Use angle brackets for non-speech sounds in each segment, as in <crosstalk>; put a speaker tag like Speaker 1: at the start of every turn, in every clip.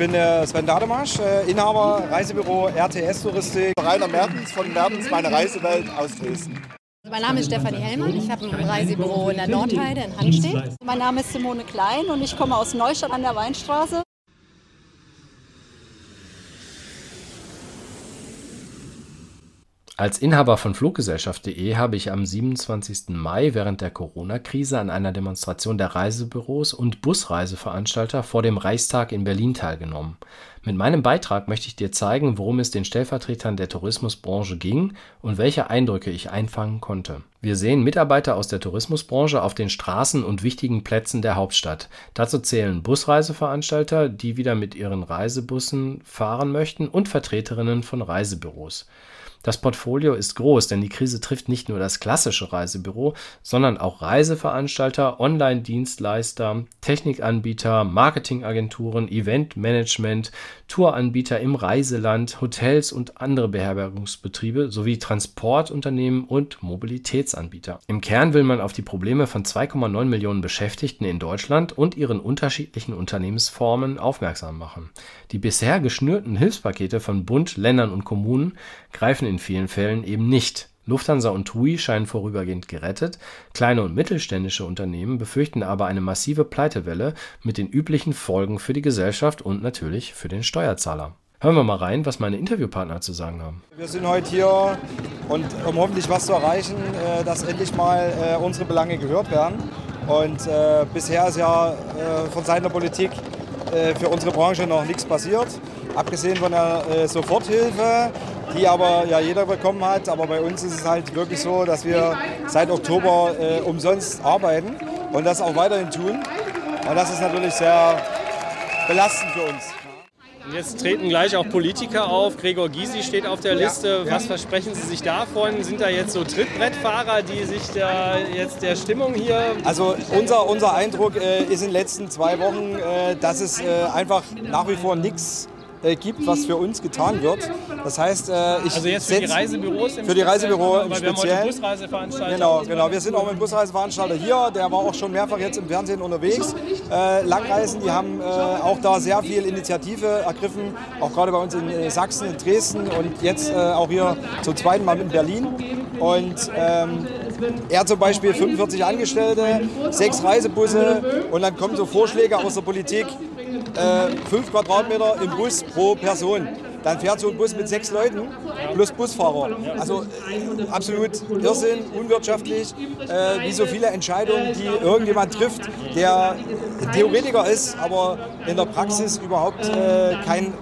Speaker 1: bin äh, Sven Dademasch, äh, Inhaber Reisebüro RTS Touristik.
Speaker 2: Rainer Mertens von Mertens, meine Reisewelt aus Dresden.
Speaker 3: Mein Name ist Stefanie Hellmann, ich habe ein Reisebüro in der Nordheide in Hannstedt. Mein Name ist Simone Klein und ich komme aus Neustadt an der Weinstraße.
Speaker 4: Als Inhaber von Fluggesellschaft.de habe ich am 27. Mai während der Corona-Krise an einer Demonstration der Reisebüros und Busreiseveranstalter vor dem Reichstag in Berlin teilgenommen. Mit meinem Beitrag möchte ich dir zeigen, worum es den Stellvertretern der Tourismusbranche ging und welche Eindrücke ich einfangen konnte. Wir sehen Mitarbeiter aus der Tourismusbranche auf den Straßen und wichtigen Plätzen der Hauptstadt. Dazu zählen Busreiseveranstalter, die wieder mit ihren Reisebussen fahren möchten, und Vertreterinnen von Reisebüros. Das Portfolio ist groß, denn die Krise trifft nicht nur das klassische Reisebüro, sondern auch Reiseveranstalter, Online-Dienstleister, Technikanbieter, Marketingagenturen, Eventmanagement, Touranbieter im Reiseland, Hotels und andere Beherbergungsbetriebe sowie Transportunternehmen und Mobilitätsanbieter. Im Kern will man auf die Probleme von 2,9 Millionen Beschäftigten in Deutschland und ihren unterschiedlichen Unternehmensformen aufmerksam machen. Die bisher geschnürten Hilfspakete von Bund, Ländern und Kommunen greifen in vielen Fällen eben nicht. Lufthansa und TUI scheinen vorübergehend gerettet, kleine und mittelständische Unternehmen befürchten aber eine massive Pleitewelle mit den üblichen Folgen für die Gesellschaft und natürlich für den Steuerzahler. Hören wir mal rein, was meine Interviewpartner zu sagen haben.
Speaker 1: Wir sind heute hier, und um hoffentlich was zu erreichen, äh, dass endlich mal äh, unsere Belange gehört werden. Und äh, bisher ist ja äh, von Seiten der Politik äh, für unsere Branche noch nichts passiert. Abgesehen von der äh, Soforthilfe, die aber ja jeder bekommen hat. Aber bei uns ist es halt wirklich so, dass wir seit Oktober äh, umsonst arbeiten und das auch weiterhin tun. Und das ist natürlich sehr belastend für uns.
Speaker 5: Jetzt treten gleich auch Politiker auf. Gregor Gysi steht auf der Liste. Was versprechen Sie sich davon? Sind da jetzt so Trittbrettfahrer, die sich da jetzt der Stimmung hier.
Speaker 1: Also unser, unser Eindruck äh, ist in den letzten zwei Wochen, äh, dass es äh, einfach nach wie vor nichts äh, gibt, was für uns getan wird. Das heißt, äh, ich
Speaker 5: Also jetzt für die Reisebüros im
Speaker 1: für die Reisebüros im Speziellen.
Speaker 5: Busreiseveranstalter.
Speaker 1: Genau, genau. Wir sind auch mit dem Busreiseveranstalter hier. Der war auch schon mehrfach jetzt im Fernsehen unterwegs. Äh, Langreisen, die haben äh, auch da sehr viel Initiative ergriffen, auch gerade bei uns in äh, Sachsen, in Dresden und jetzt äh, auch hier zum zweiten Mal in Berlin. Und ähm, er zum Beispiel 45 Angestellte, sechs Reisebusse und dann kommen so Vorschläge aus der Politik, äh, fünf Quadratmeter im Bus pro Person. Dann fährt so ein Bus mit sechs Leuten plus Busfahrer. Also äh, absolut Irrsinn, unwirtschaftlich, äh, wie so viele Entscheidungen, die irgendjemand trifft, der Theoretiker ist, aber in der Praxis überhaupt äh, keinen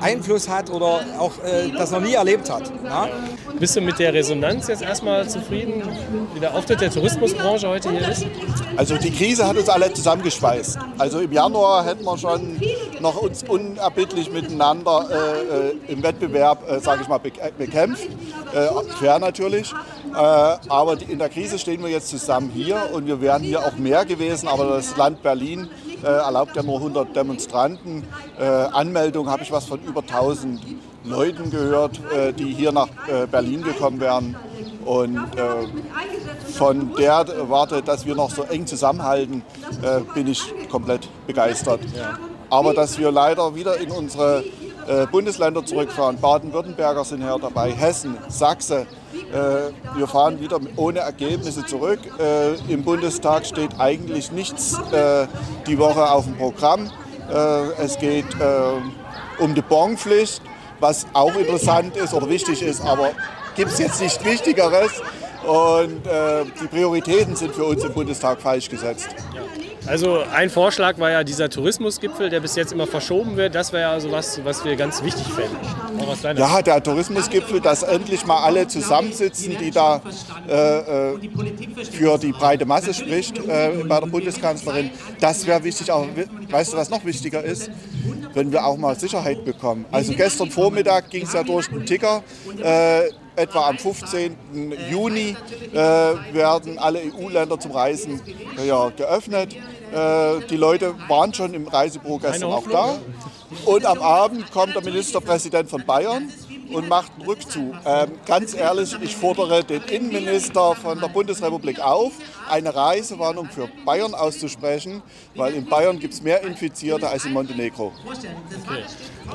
Speaker 1: Einfluss hat oder auch äh, das noch nie erlebt hat. Ja?
Speaker 5: Bist du mit der Resonanz jetzt erstmal zufrieden, wie der Auftritt der Tourismusbranche heute hier ist?
Speaker 2: Also die Krise hat uns alle zusammengeschweißt. Also im Januar hätten wir schon noch uns unerbittlich miteinander äh, äh, im Wettbewerb, äh, sage ich mal, äh, bekämpft. Äh, fair natürlich. Äh, aber in der Krise stehen wir jetzt zusammen hier und wir wären hier auch mehr gewesen. Aber das Land Berlin äh, erlaubt ja nur 100 Demonstranten. Anmeldung habe ich was von über 1000 Leuten gehört, äh, die hier nach äh, Berlin gekommen wären. Und äh, von der Warte, dass wir noch so eng zusammenhalten, bin ich komplett begeistert. Aber dass wir leider wieder in unsere Bundesländer zurückfahren, Baden-Württemberger sind hier dabei, Hessen, Sachsen, wir fahren wieder ohne Ergebnisse zurück. Im Bundestag steht eigentlich nichts die Woche auf dem Programm. Es geht um die Bonpflicht, was auch interessant ist oder wichtig ist, aber gibt es jetzt nichts Wichtigeres. Und äh, die Prioritäten sind für uns im Bundestag falsch gesetzt.
Speaker 5: Also ein Vorschlag war ja dieser Tourismusgipfel, der bis jetzt immer verschoben wird. Das wäre ja so was, was wir ganz wichtig fänden.
Speaker 2: Ja, der Tourismusgipfel, dass endlich mal alle zusammensitzen, die da äh, äh, für die breite Masse spricht äh, bei der Bundeskanzlerin. Das wäre wichtig. Aber we- weißt du, was noch wichtiger ist? Wenn wir auch mal Sicherheit bekommen. Also gestern Vormittag ging es ja durch den Ticker. Äh, etwa am 15. Juni äh, werden alle EU-Länder zum Reisen äh, ja, geöffnet. Äh, die Leute waren schon im Reisebüro gestern auch da. Und am Abend kommt der Ministerpräsident von Bayern und macht einen Rückzug. Ähm, ganz ehrlich, ich fordere den Innenminister von der Bundesrepublik auf, eine Reisewarnung für Bayern auszusprechen, weil in Bayern gibt es mehr Infizierte als in Montenegro.
Speaker 5: Okay.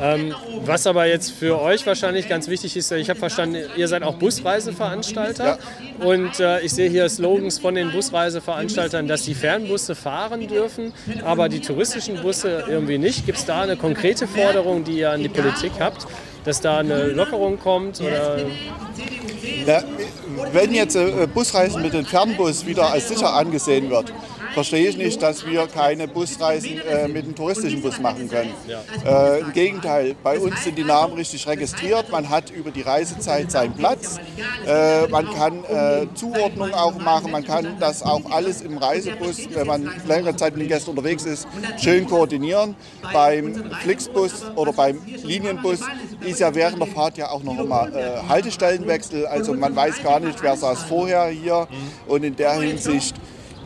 Speaker 5: Ähm, was aber jetzt für euch wahrscheinlich ganz wichtig ist, ich habe verstanden, ihr seid auch Busreiseveranstalter ja. und äh, ich sehe hier Slogans von den Busreiseveranstaltern, dass die Fernbusse fahren dürfen, aber die touristischen Busse irgendwie nicht. Gibt es da eine konkrete Forderung, die ihr an die Politik habt, dass da eine Lockerung kommt? Oder?
Speaker 2: Ja, wenn jetzt äh, Busreisen mit dem Fernbus wieder als sicher angesehen wird, verstehe ich nicht, dass wir keine Busreisen äh, mit dem touristischen Bus machen können. Äh, Im Gegenteil, bei uns sind die Namen richtig registriert. Man hat über die Reisezeit seinen Platz. Äh, man kann äh, Zuordnung auch machen. Man kann das auch alles im Reisebus, wenn man längere Zeit mit den Gästen unterwegs ist, schön koordinieren. Beim Flixbus oder beim Linienbus ist ja während der Fahrt ja auch noch immer äh, Haltestellenwechsel. Also man weiß gar nicht, wer saß vorher hier. Und in der Hinsicht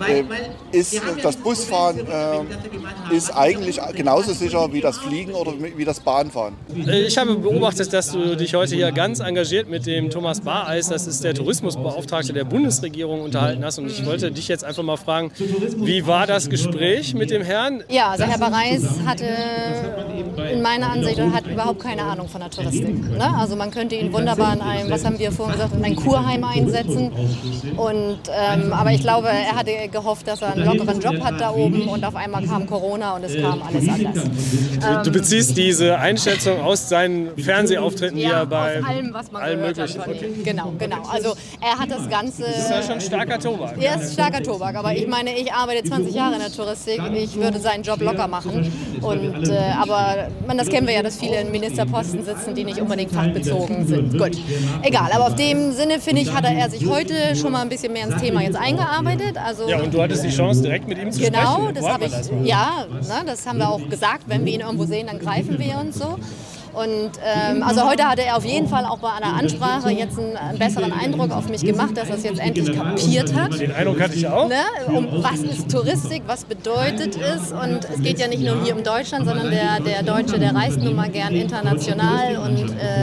Speaker 2: äh, ist das Busfahren äh, ist eigentlich genauso sicher wie das Fliegen oder wie das Bahnfahren.
Speaker 5: Äh, ich habe beobachtet, dass du dich heute hier ganz engagiert mit dem Thomas Bareis, das ist der Tourismusbeauftragte der Bundesregierung, unterhalten hast. Und ich wollte dich jetzt einfach mal fragen, wie war das Gespräch mit dem Herrn?
Speaker 3: Ja, also Herr Bareis hatte in meiner Ansicht hat überhaupt keine Ahnung von der Touristik. Ne? Also man könnte ihn wunderbar in einem, was haben wir vorhin gesagt, in ein Kurheim einsetzen. Und, ähm, aber ich glaube, er hatte gehofft, dass er einen lockeren Job hat da oben und auf einmal kam Corona und es kam alles anders.
Speaker 5: Du beziehst diese Einschätzung aus seinen Fernsehauftritten,
Speaker 3: ja,
Speaker 5: die er bei
Speaker 3: aus allem, was man
Speaker 5: allem
Speaker 3: gehört
Speaker 5: möglichen.
Speaker 3: hat. Okay. Genau, genau. Also er hat das Ganze.
Speaker 5: Das ist ja schon starker Tobak.
Speaker 3: Er ist starker Tobak, aber ich meine, ich arbeite 20 Jahre in der Touristik. Ich würde seinen Job locker machen. Und, äh, aber man, das kennen wir ja, dass viele in Ministerposten sitzen, die nicht unbedingt fachbezogen sind. Gut, egal. Aber auf dem Sinne, finde ich, hat er sich heute schon mal ein bisschen mehr ins Thema jetzt eingearbeitet. Also,
Speaker 5: Ja, und du hattest die Chance, direkt mit ihm zu
Speaker 3: Genau,
Speaker 5: sprechen.
Speaker 3: das
Speaker 5: Wo hat
Speaker 3: habe ich,
Speaker 5: das
Speaker 3: ja, ne, das haben wir auch gesagt. Wenn wir ihn irgendwo sehen, dann greifen wir uns so. Und ähm, also heute hatte er auf jeden Fall auch bei einer Ansprache jetzt einen, besseren Eindruck auf mich gemacht, dass er es jetzt endlich kapiert hat.
Speaker 5: Den Eindruck hatte ich auch.
Speaker 3: Ne, um was ist Touristik, was bedeutet es und es geht ja nicht nur hier um Deutschland, sondern der, der Deutsche, der reist nun mal gern international und äh,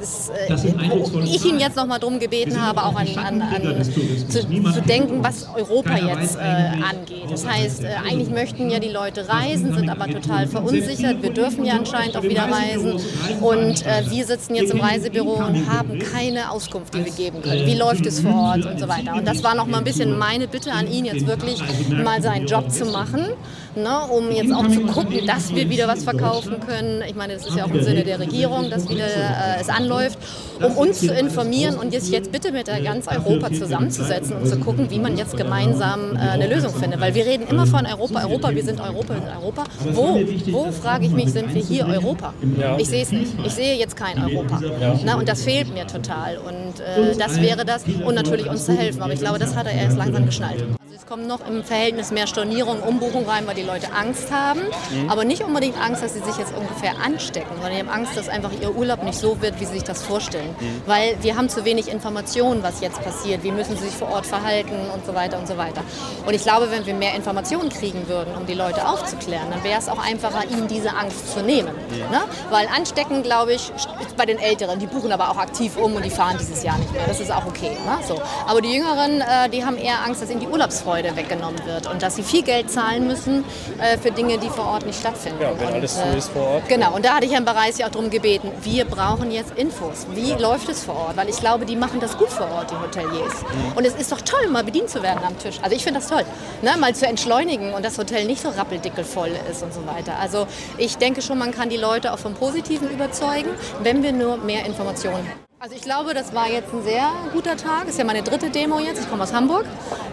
Speaker 3: ist, äh, wo ich ihn jetzt noch mal drum gebeten habe, auch an, an, an zu, zu denken, was Europa jetzt äh, angeht. Das heißt, äh, eigentlich möchten ja die Leute reisen, sind aber total verunsichert. Wir dürfen ja anscheinend auch wieder reisen und äh, wir sitzen jetzt im Reisebüro und haben keine Auskunft, die wir geben können. Wie läuft es vor Ort und so weiter. Und das war noch mal ein bisschen meine Bitte an ihn, jetzt wirklich mal seinen Job zu machen, ne, um jetzt auch zu gucken, dass wir wieder was verkaufen können. Ich meine, das ist ja auch im Sinne der Regierung, dass wieder äh, es anläuft, um uns zu informieren und jetzt, jetzt bitte mit der ganz Europa zusammenzusetzen und zu gucken, wie man jetzt gemeinsam äh, eine Lösung findet. Weil wir reden immer von Europa, Europa, wir sind Europa, wir sind Europa. Wo, wo frage ich mich, sind wir hier Europa? Ich sehe es nicht. Ich sehe jetzt kein Europa. Na, und das fehlt mir total. Und äh, das wäre das. Und natürlich uns zu helfen. Aber ich glaube, das hat er erst langsam geschnallt. Kommen noch im Verhältnis mehr Stornierungen, Umbuchungen rein, weil die Leute Angst haben. Aber nicht unbedingt Angst, dass sie sich jetzt ungefähr anstecken, sondern die haben Angst, dass einfach ihr Urlaub nicht so wird, wie sie sich das vorstellen. Weil wir haben zu wenig Informationen, was jetzt passiert. Wie müssen sie sich vor Ort verhalten und so weiter und so weiter. Und ich glaube, wenn wir mehr Informationen kriegen würden, um die Leute aufzuklären, dann wäre es auch einfacher, ihnen diese Angst zu nehmen. Ne? Weil anstecken, glaube ich, bei den Älteren. Die buchen aber auch aktiv um und die fahren dieses Jahr nicht mehr. Das ist auch okay. Ne? So. Aber die Jüngeren, äh, die haben eher Angst, dass ihnen die Urlaubsfreude weggenommen wird und dass sie viel Geld zahlen müssen äh, für Dinge, die vor Ort nicht stattfinden.
Speaker 5: Ja, wenn
Speaker 3: und,
Speaker 5: alles so ist vor Ort.
Speaker 3: Genau, und da hatte ich Herrn Bereis ja auch darum gebeten, wir brauchen jetzt Infos. Wie läuft es vor Ort? Weil ich glaube, die machen das gut vor Ort, die Hoteliers. Und es ist doch toll, mal bedient zu werden am Tisch. Also ich finde das toll, ne? mal zu entschleunigen und das Hotel nicht so rappeldickelvoll ist und so weiter. Also ich denke schon, man kann die Leute auch vom Positiven überzeugen, wenn wir nur mehr Informationen haben. Also ich glaube, das war jetzt ein sehr guter Tag. Ist ja meine dritte Demo jetzt. Ich komme aus Hamburg,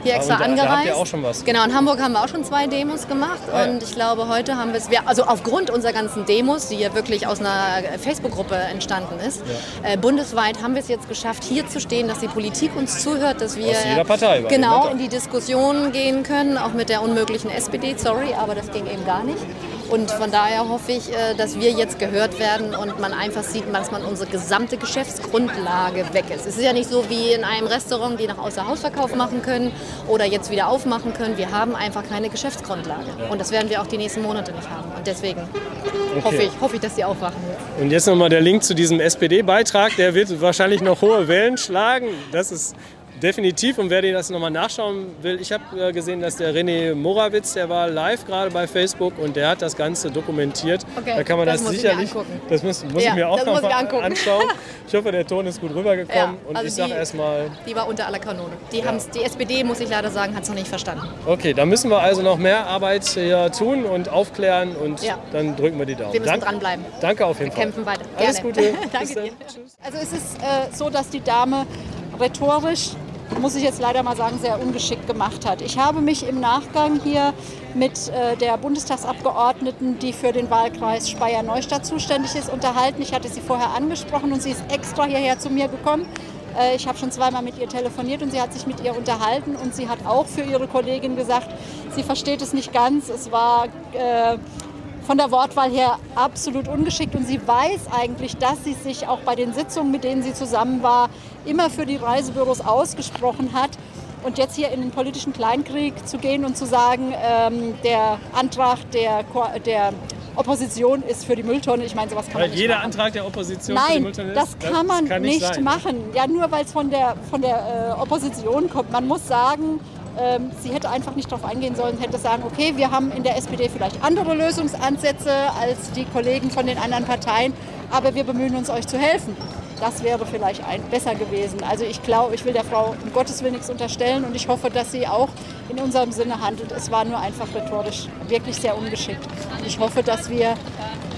Speaker 3: hier extra
Speaker 5: und da- da habt
Speaker 3: angereist.
Speaker 5: ihr auch schon was.
Speaker 3: Genau, in Hamburg haben wir auch schon zwei Demos gemacht.
Speaker 5: Ah, ja.
Speaker 3: Und ich glaube, heute haben wir es, also aufgrund unserer ganzen Demos, die ja wirklich aus einer Facebook-Gruppe entstanden ist, äh, bundesweit haben wir es jetzt geschafft, hier zu stehen, dass die Politik uns zuhört, dass wir
Speaker 5: Aus jeder Partei
Speaker 3: genau
Speaker 5: da.
Speaker 3: in die Diskussion gehen können, auch mit der unmöglichen SPD, sorry, aber das ging eben gar nicht. Und von daher hoffe ich, äh, dass wir jetzt gehört werden und man einfach sieht, dass man unsere gesamte Geschäftsgrundlage weg ist. Es ist ja nicht so wie in einem Restaurant, die nach Außerhausverkauf machen können oder jetzt wieder aufmachen können. Wir haben einfach keine Geschäftsgrundlage. Und das werden wir auch die nächsten Monate nicht haben. Und deswegen hoffe, ich, hoffe ich, dass die aufwachen.
Speaker 5: Und jetzt nochmal der Link zu diesem SPD-Beitrag. Der wird wahrscheinlich noch hohe Wellen schlagen. Das ist Definitiv und wer dir das nochmal nachschauen will, ich habe äh, gesehen, dass der René Morawitz, der war live gerade bei Facebook und der hat das Ganze dokumentiert.
Speaker 3: Okay,
Speaker 5: da kann man das,
Speaker 3: das
Speaker 5: sicherlich, das muss, muss
Speaker 3: Ja,
Speaker 5: ich mir auch noch
Speaker 3: angucken.
Speaker 5: anschauen. <laughs> Ich hoffe, der Ton ist gut rübergekommen
Speaker 3: Ja,
Speaker 5: und
Speaker 3: also
Speaker 5: ich sage
Speaker 3: die-
Speaker 5: erstmal,
Speaker 3: Die war unter aller Kanone. Die, haben's, die SPD, muss ich leider sagen, hat es noch nicht verstanden.
Speaker 5: okay, da müssen wir also noch mehr Arbeit hier tun und aufklären und
Speaker 3: Ja.
Speaker 5: dann drücken wir die Daumen.
Speaker 3: Wir müssen
Speaker 5: Dank-
Speaker 3: dranbleiben.
Speaker 5: Danke auf jeden
Speaker 3: Wir
Speaker 5: Fall.
Speaker 3: kämpfen weiter.
Speaker 5: Alles
Speaker 3: Gerne.
Speaker 5: Gute. <laughs>
Speaker 3: Danke dir.
Speaker 5: Tschüss.
Speaker 6: Also es ist äh, so, dass die Dame rhetorisch, muss ich jetzt leider mal sagen, sehr ungeschickt gemacht hat. Ich habe mich im Nachgang hier mit äh, der Bundestagsabgeordneten, die für den Wahlkreis Speyer-Neustadt zuständig ist, unterhalten. Ich hatte sie vorher angesprochen und sie ist extra hierher zu mir gekommen. Äh, Ich habe schon zweimal mit ihr telefoniert und sie hat sich mit ihr unterhalten und sie hat auch für ihre Kollegin gesagt, sie versteht es nicht ganz. Es war äh, von der Wortwahl her absolut ungeschickt und sie weiß eigentlich, dass sie sich auch bei den Sitzungen, mit denen sie zusammen war, immer für die Reisebüros ausgesprochen hat. Und jetzt hier in den politischen Kleinkrieg zu gehen und zu sagen, ähm, der Antrag der, der Opposition ist für die Mülltonne, ich meine, sowas kann man
Speaker 5: Weil
Speaker 6: nicht
Speaker 5: jeder
Speaker 6: machen.
Speaker 5: Antrag der Opposition für die
Speaker 6: Nein,
Speaker 5: Mülltonne ist?
Speaker 6: das kann man
Speaker 5: kann
Speaker 6: nicht,
Speaker 5: sein.
Speaker 6: machen. Ja, nur weil es von der, von der äh, Opposition kommt. Man muss sagen, sie hätte einfach nicht darauf eingehen sollen, hätte sagen, okay, wir haben in der SPD vielleicht andere Lösungsansätze als die Kollegen von den anderen Parteien, aber wir bemühen uns, euch zu helfen. Das wäre vielleicht ein, besser gewesen. Also ich glaube, ich will der Frau um Gottes Willen nichts unterstellen und ich hoffe, dass sie auch in unserem Sinne handelt. Es war nur einfach rhetorisch wirklich sehr ungeschickt. Ich hoffe, dass wir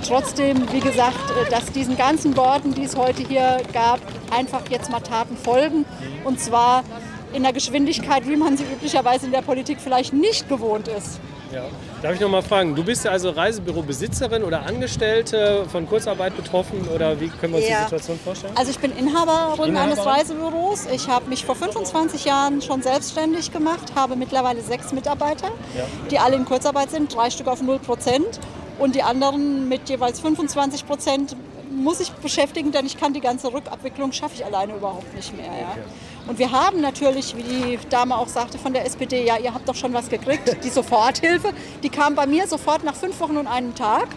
Speaker 6: trotzdem, wie gesagt, äh, dass diesen ganzen Worten, die es heute hier gab, einfach jetzt mal Taten folgen. Und zwar in der Geschwindigkeit, wie man sie üblicherweise in der Politik vielleicht nicht gewohnt ist.
Speaker 5: Ja. Darf ich noch mal fragen, du bist ja also Reisebürobesitzerin oder Angestellte von Kurzarbeit betroffen oder wie können wir uns
Speaker 6: Ja.
Speaker 5: die Situation vorstellen?
Speaker 6: Also ich bin Inhaberin, eines
Speaker 5: Inhaberin?
Speaker 6: Reisebüros. Ich habe mich vor 25 Jahren schon selbstständig gemacht, habe mittlerweile sechs Mitarbeiter,
Speaker 5: Ja.
Speaker 6: die alle in Kurzarbeit sind, drei Stück auf 0 Prozent. Und die anderen mit jeweils 25 Prozent muss ich beschäftigen, denn ich kann die ganze Rückabwicklung, schaffe ich alleine überhaupt nicht mehr. Ja. Und wir haben natürlich, wie die Dame auch sagte von der SPD, ja, ihr habt doch schon was gekriegt, die Soforthilfe, die kam bei mir sofort nach fünf Wochen und einem Tag.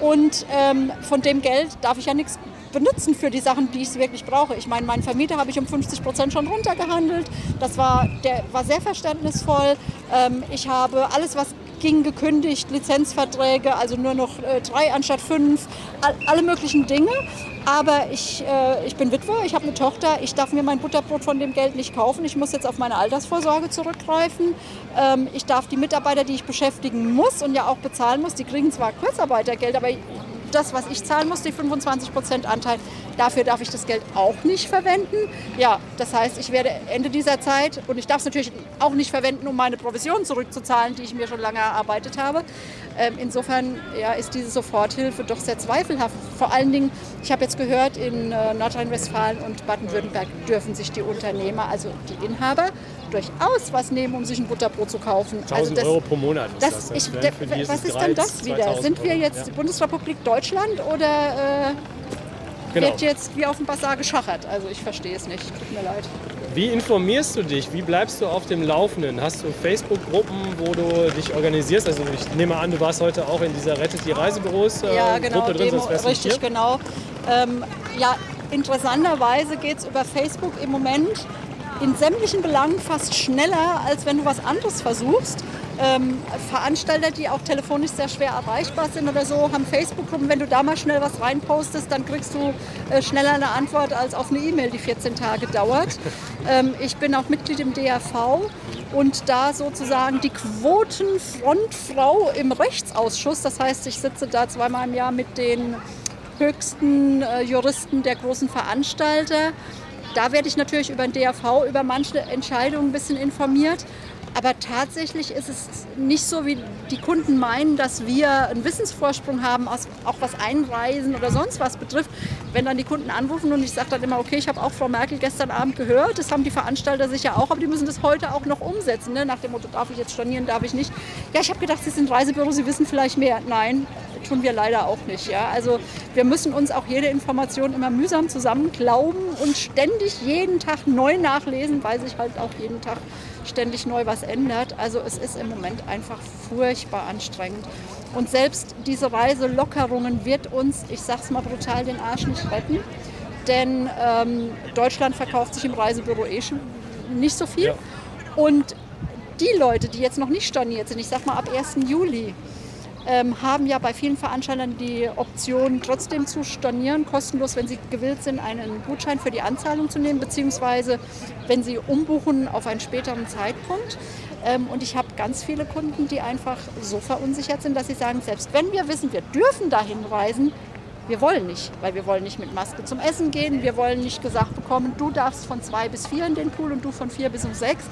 Speaker 6: Und ähm, von dem Geld darf ich ja nichts benutzen für die Sachen, die ich wirklich brauche. Ich meine, meinen Vermieter habe ich um 50 Prozent schon runtergehandelt. Das war, der war sehr verständnisvoll. Ähm, ich habe alles, was ging, gekündigt, Lizenzverträge, also nur noch äh, drei anstatt fünf, all, alle möglichen Dinge. Aber ich, äh, ich bin Witwe, ich habe eine Tochter, ich darf mir mein Butterbrot von dem Geld nicht kaufen. Ich muss jetzt auf meine Altersvorsorge zurückgreifen. Ähm, ich darf die Mitarbeiter, die ich beschäftigen muss und ja auch bezahlen muss, die kriegen zwar Kurzarbeitergeld, aber das, was ich zahlen muss, die 25% Anteil, dafür darf ich das Geld auch nicht verwenden. Ja, das heißt, ich werde Ende dieser Zeit, und ich darf es natürlich auch nicht verwenden, um meine Provision zurückzuzahlen, die ich mir schon lange erarbeitet habe. Ähm, insofern ja, ist diese Soforthilfe doch sehr zweifelhaft. Vor allen Dingen, ich habe jetzt gehört, in äh, Nordrhein-Westfalen und Baden-Württemberg dürfen sich die Unternehmer, also die Inhaber, durchaus was nehmen, um sich ein Butterbrot zu kaufen.
Speaker 5: 1000
Speaker 6: also das,
Speaker 5: Euro pro Monat ist
Speaker 6: das,
Speaker 5: das.
Speaker 6: ich,
Speaker 5: ne? Für die
Speaker 6: was ist denn das wieder?
Speaker 5: 2000
Speaker 6: Sind wir jetzt
Speaker 5: Ja.
Speaker 6: Bundesrepublik Deutschland oder äh,
Speaker 5: Genau.
Speaker 6: wird jetzt wie auf dem Bazar geschachert? Also ich verstehe es nicht. Tut mir leid.
Speaker 5: Wie informierst du dich? Wie bleibst du auf dem Laufenden? Hast du Facebook-Gruppen, wo du dich organisierst? Also ich nehme an, du warst heute auch in dieser Rettet die Reisebüros äh,
Speaker 6: ja, genau,
Speaker 5: Gruppe drin,
Speaker 6: Demo,
Speaker 5: sonst
Speaker 6: richtig genau. Ähm, ja, interessanterweise geht es über Facebook im Moment in sämtlichen Belangen fast schneller, als wenn du was anderes versuchst. Ähm, Veranstalter, die auch telefonisch sehr schwer erreichbar sind oder so, haben Facebook-Gruppen. Wenn du da mal schnell was reinpostest, dann kriegst du äh, schneller eine Antwort als auf eine E-Mail, die 14 Tage dauert. ähm, ich bin auch Mitglied im DRV und da sozusagen die Quotenfrontfrau im Rechtsausschuss. Das heißt, ich sitze da zweimal im Jahr mit den höchsten äh, Juristen der großen Veranstalter. Da werde ich natürlich über den DRV, über manche Entscheidungen ein bisschen informiert. Aber tatsächlich ist es nicht so, wie die Kunden meinen, dass wir einen Wissensvorsprung haben, auch was Einreisen oder sonst was betrifft. Wenn dann die Kunden anrufen und ich sage dann immer, okay, ich habe auch Frau Merkel gestern Abend gehört, das haben die Veranstalter sicher auch, aber die müssen das heute auch noch umsetzen. Ne? Nach dem Motto, darf ich jetzt stornieren, darf ich nicht. Ja, ich habe gedacht, Sie sind Reisebüro, Sie wissen vielleicht mehr. Nein, tun wir leider auch nicht. Ja? Also wir müssen uns auch jede Information immer mühsam zusammenklauben und ständig jeden Tag neu nachlesen, weil sich halt auch jeden Tag ständig neu was ändert. Also es ist im Moment einfach furchtbar anstrengend. Und selbst diese Reiselockerungen wird uns, ich sag's mal brutal, den Arsch nicht retten. Denn ähm, Deutschland verkauft sich im Reisebüro eh schon nicht so viel. Ja. Und die Leute, die jetzt noch nicht storniert sind, ich sag mal ab 1. Juli, haben ja bei vielen Veranstaltern die Option, trotzdem zu stornieren, kostenlos, wenn sie gewillt sind, einen Gutschein für die Anzahlung zu nehmen, beziehungsweise wenn sie umbuchen auf einen späteren Zeitpunkt. Ähm, und ich habe ganz viele Kunden, die einfach so verunsichert sind, dass sie sagen, selbst wenn wir wissen, wir dürfen dahin reisen, wir wollen nicht, weil wir wollen nicht mit Maske zum Essen gehen, wir wollen nicht gesagt bekommen, du darfst von zwei bis vier in den Pool und du von vier bis um sechs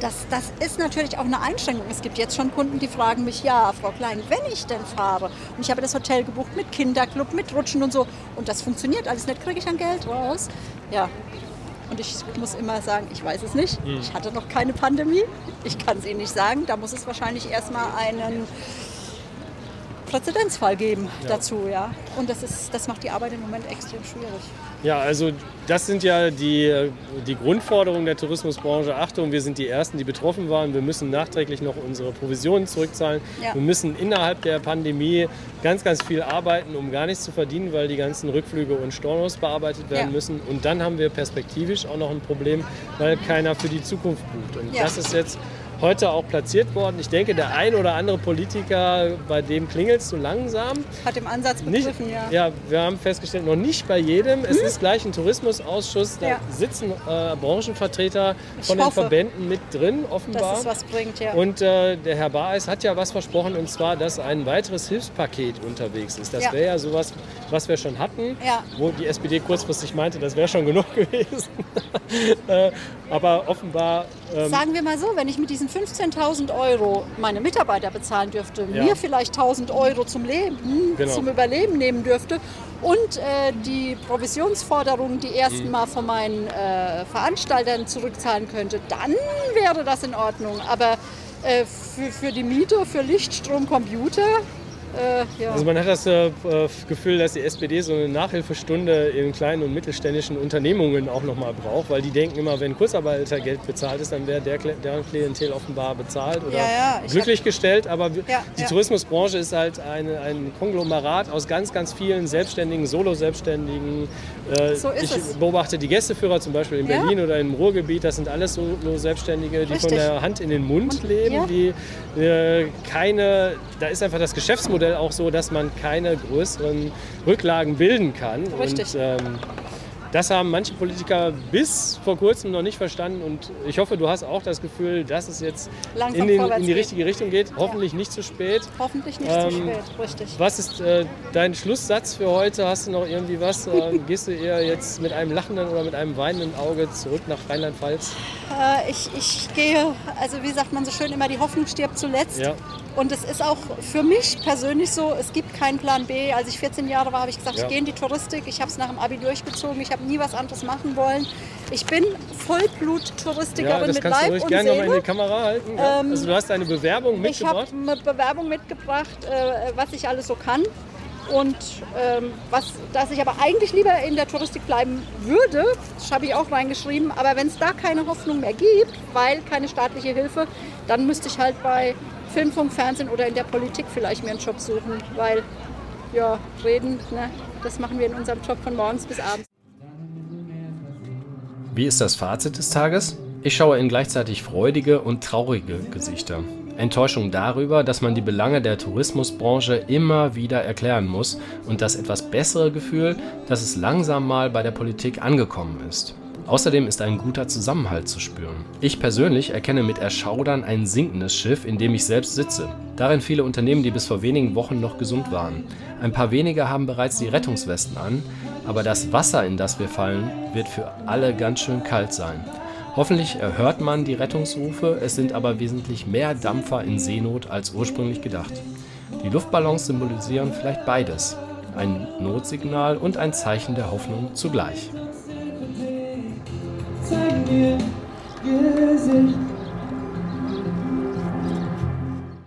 Speaker 6: das, das ist natürlich auch eine Einschränkung. Es gibt jetzt schon Kunden, die fragen mich, ja, Frau Klein, wenn ich denn fahre und ich habe das Hotel gebucht mit Kinderclub, mit Rutschen und so und das funktioniert alles nicht, kriege ich dann Geld raus? Ja. Und ich muss immer sagen, ich weiß es nicht. Hm. Ich hatte noch keine Pandemie. Ich kann es Ihnen nicht sagen. Da muss es wahrscheinlich erstmal einen Präzedenzfall geben ja. dazu. Ja. Und das, ist, das macht die Arbeit im Moment extrem schwierig.
Speaker 5: Ja, also das sind ja die, die Grundforderungen der Tourismusbranche. Achtung, wir sind die Ersten, die betroffen waren. Wir müssen nachträglich noch unsere Provisionen zurückzahlen. Ja. Wir müssen innerhalb der Pandemie ganz, ganz viel arbeiten, um gar nichts zu verdienen, weil die ganzen Rückflüge und Stornos bearbeitet werden ja. müssen. Und dann haben wir perspektivisch auch noch ein Problem, weil keiner für die Zukunft bucht. Und das ist jetzt heute auch platziert worden. Ich denke, der ein oder andere Politiker, bei dem klingelt es so langsam.
Speaker 6: Hat im Ansatz begriffen,
Speaker 5: nicht, ja. Ja, wir haben festgestellt, noch nicht bei jedem. Hm? Es ist gleich ein Tourismusausschuss, da ja. sitzen äh, Branchenvertreter von den Verbänden mit drin, offenbar.
Speaker 6: Dass es was bringt, ja.
Speaker 5: Und äh, der Herr Baeis hat ja was versprochen, und zwar, dass ein weiteres Hilfspaket unterwegs ist. Das ja. wäre ja sowas, was wir schon hatten, ja. wo die SPD kurzfristig meinte, das wäre schon genug <laughs> gewesen. äh, aber offenbar...
Speaker 6: Ähm, Sagen wir mal so, wenn ich mit diesen diesen 15.000 Euro meine Mitarbeiter bezahlen dürfte, ja. mir vielleicht 1.000 Euro zum Leben, genau. zum Überleben nehmen dürfte und äh, die Provisionsforderungen, die ersten mhm. Mal von meinen äh, Veranstaltern zurückzahlen könnte, dann wäre das in Ordnung. Aber äh, für, für die Miete, für Licht, Strom, Computer,
Speaker 5: äh, ja. Also man hat das äh, Gefühl, dass die SPD so eine Nachhilfestunde in kleinen und mittelständischen Unternehmungen auch nochmal braucht, weil die denken immer, wenn Kurzarbeitergeld bezahlt ist, dann wäre der, deren Klientel offenbar bezahlt oder ja, ja, glücklich hab... gestellt. Aber die Tourismusbranche ist halt eine, ein Konglomerat aus ganz, ganz vielen Selbstständigen, Solo-Selbstständigen. Äh, so ich es. beobachte die Gästeführer zum Beispiel in Berlin oder im Ruhrgebiet, das sind alles Solo-Selbstständige, die Richtig. von der Hand in den Mund leben, die äh, keine, da ist einfach das Geschäftsmodell Geschäftsmodell auch so, dass man keine größeren Rücklagen bilden kann.
Speaker 6: Richtig. Und, ähm,
Speaker 5: das haben manche Politiker bis vor kurzem noch nicht verstanden und ich hoffe, du hast auch das Gefühl, dass es jetzt in, den, in, die richtige Richtung geht. Hoffentlich ja. nicht zu spät.
Speaker 6: Hoffentlich nicht ähm, zu spät, richtig.
Speaker 5: Was ist äh, dein Schlusssatz für heute? Hast du noch irgendwie was? Äh, <laughs> gehst du eher jetzt mit einem lachenden oder mit einem weinenden Auge zurück nach Rheinland-Pfalz?
Speaker 6: Äh, ich, ich gehe, also wie sagt man so schön immer, die Hoffnung stirbt zuletzt. Ja. Und es ist auch für mich persönlich so, es gibt keinen Plan B. Als ich 14 Jahre war, habe ich gesagt, ja. ich gehe in die Touristik. Ich habe es nach dem Abi durchgezogen. Ich habe nie was anderes machen wollen. Ich bin Vollblut-Touristikerin ja, mit Leib und gerne
Speaker 5: Seele. mal in die Kamera halten. Ähm, also du hast eine Bewerbung mitgebracht?
Speaker 6: Ich habe eine Bewerbung mitgebracht, äh, was ich alles so kann. Und ähm, was, dass ich aber eigentlich lieber in der Touristik bleiben würde, das habe ich auch reingeschrieben. Aber wenn es da keine Hoffnung mehr gibt, weil keine staatliche Hilfe, dann müsste ich halt bei Filmfunk, Fernsehen oder in der Politik vielleicht mir einen Job suchen, weil ja, reden, ne, das machen wir in unserem Job von morgens bis abends.
Speaker 4: Wie ist das Fazit des Tages? Ich schaue in gleichzeitig freudige und traurige Gesichter. Enttäuschung darüber, dass man die Belange der Tourismusbranche immer wieder erklären muss und das etwas bessere Gefühl, dass es langsam mal bei der Politik angekommen ist. Außerdem ist ein guter Zusammenhalt zu spüren. Ich persönlich erkenne mit Erschaudern ein sinkendes Schiff, in dem ich selbst sitze. Darin viele Unternehmen, die bis vor wenigen Wochen noch gesund waren. Ein paar wenige haben bereits die Rettungswesten an, aber das Wasser, in das wir fallen, wird für alle ganz schön kalt sein. Hoffentlich hört man die Rettungsrufe, es sind aber wesentlich mehr Dampfer in Seenot als ursprünglich gedacht. Die Luftballons symbolisieren vielleicht beides, ein Notsignal und ein Zeichen der Hoffnung zugleich. zeigen dir,